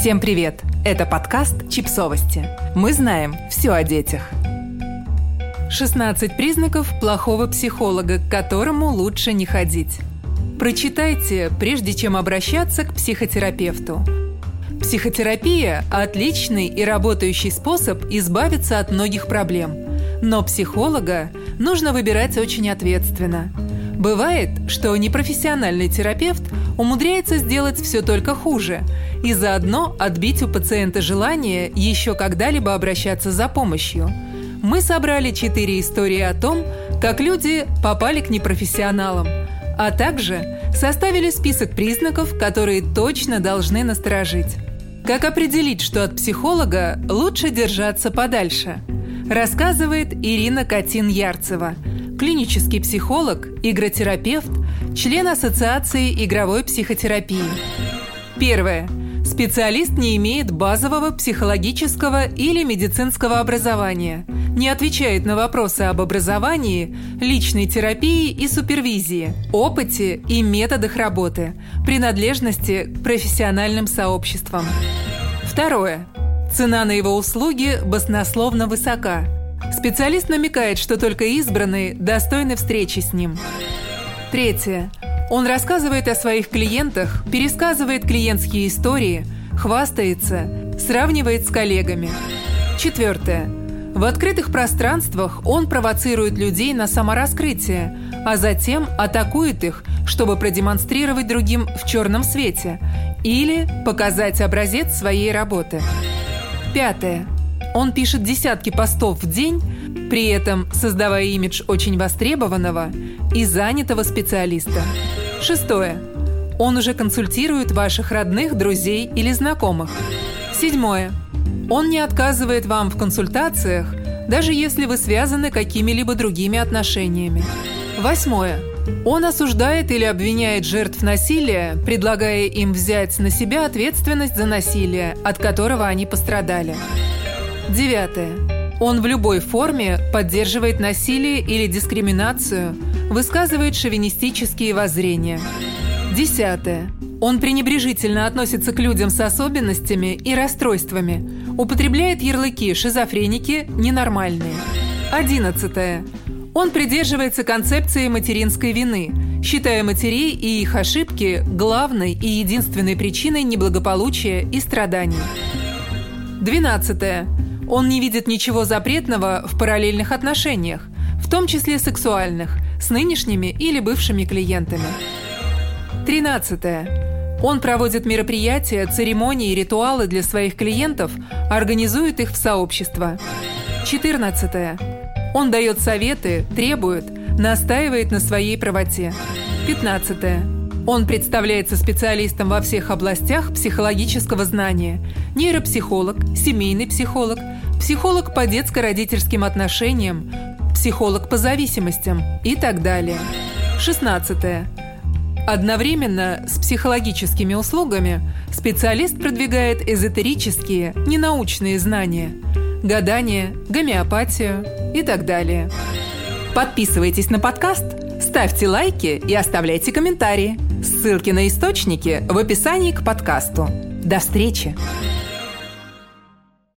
Всем привет! Это подкаст «Чипсовости». Мы знаем все о детях. 16 признаков плохого психолога, к которому лучше не ходить. Прочитайте, прежде чем обращаться к психотерапевту. Психотерапия – отличный и работающий способ избавиться от многих проблем. Но психолога нужно выбирать очень ответственно. Бывает, что непрофессиональный терапевт умудряется сделать все только хуже и заодно отбить у пациента желание еще когда-либо обращаться за помощью. Мы собрали четыре истории о том, как люди попали к непрофессионалам, а также составили список признаков, которые точно должны насторожить. Как определить, что от психолога лучше держаться подальше? Рассказывает Ирина Катин-Ярцева, клинический психолог, игротерапевт, член Ассоциации игровой психотерапии. Первое. Специалист не имеет базового психологического или медицинского образования, не отвечает на вопросы об образовании, личной терапии и супервизии, опыте и методах работы, принадлежности к профессиональным сообществам. Второе. Цена на его услуги баснословно высока. Специалист намекает, что только избранные достойны встречи с ним. Третье. Он рассказывает о своих клиентах, пересказывает клиентские истории, хвастается, сравнивает с коллегами. Четвертое. В открытых пространствах он провоцирует людей на самораскрытие, а затем атакует их, чтобы продемонстрировать другим в черном свете или показать образец своей работы. Пятое. Он пишет десятки постов в день, при этом создавая имидж очень востребованного и занятого специалиста. Шестое. Он уже консультирует ваших родных, друзей или знакомых. Седьмое. Он не отказывает вам в консультациях, даже если вы связаны какими-либо другими отношениями. Восьмое. Он осуждает или обвиняет жертв насилия, предлагая им взять на себя ответственность за насилие, от которого они пострадали. Девятое. Он в любой форме поддерживает насилие или дискриминацию, высказывает шовинистические воззрения. Десятое. Он пренебрежительно относится к людям с особенностями и расстройствами, употребляет ярлыки «шизофреники», «ненормальные». Одиннадцатое. Он придерживается концепции материнской вины, считая матерей и их ошибки главной и единственной причиной неблагополучия и страданий. Двенадцатое. Он не видит ничего запретного в параллельных отношениях, в том числе сексуальных, с нынешними или бывшими клиентами. Тринадцатое. Он проводит мероприятия, церемонии и ритуалы для своих клиентов, организует их в сообщество. Четырнадцатое. Он дает советы, требует, настаивает на своей правоте. Пятнадцатое. Он представляется специалистом во всех областях психологического знания. Нейропсихолог, семейный психолог, психолог по детско-родительским отношениям, психолог по зависимостям и так далее. 16. Одновременно с психологическими услугами специалист продвигает эзотерические, ненаучные знания – гадание, гомеопатию и так далее. Подписывайтесь на подкаст, ставьте лайки и оставляйте комментарии. Ссылки на источники в описании к подкасту. До встречи!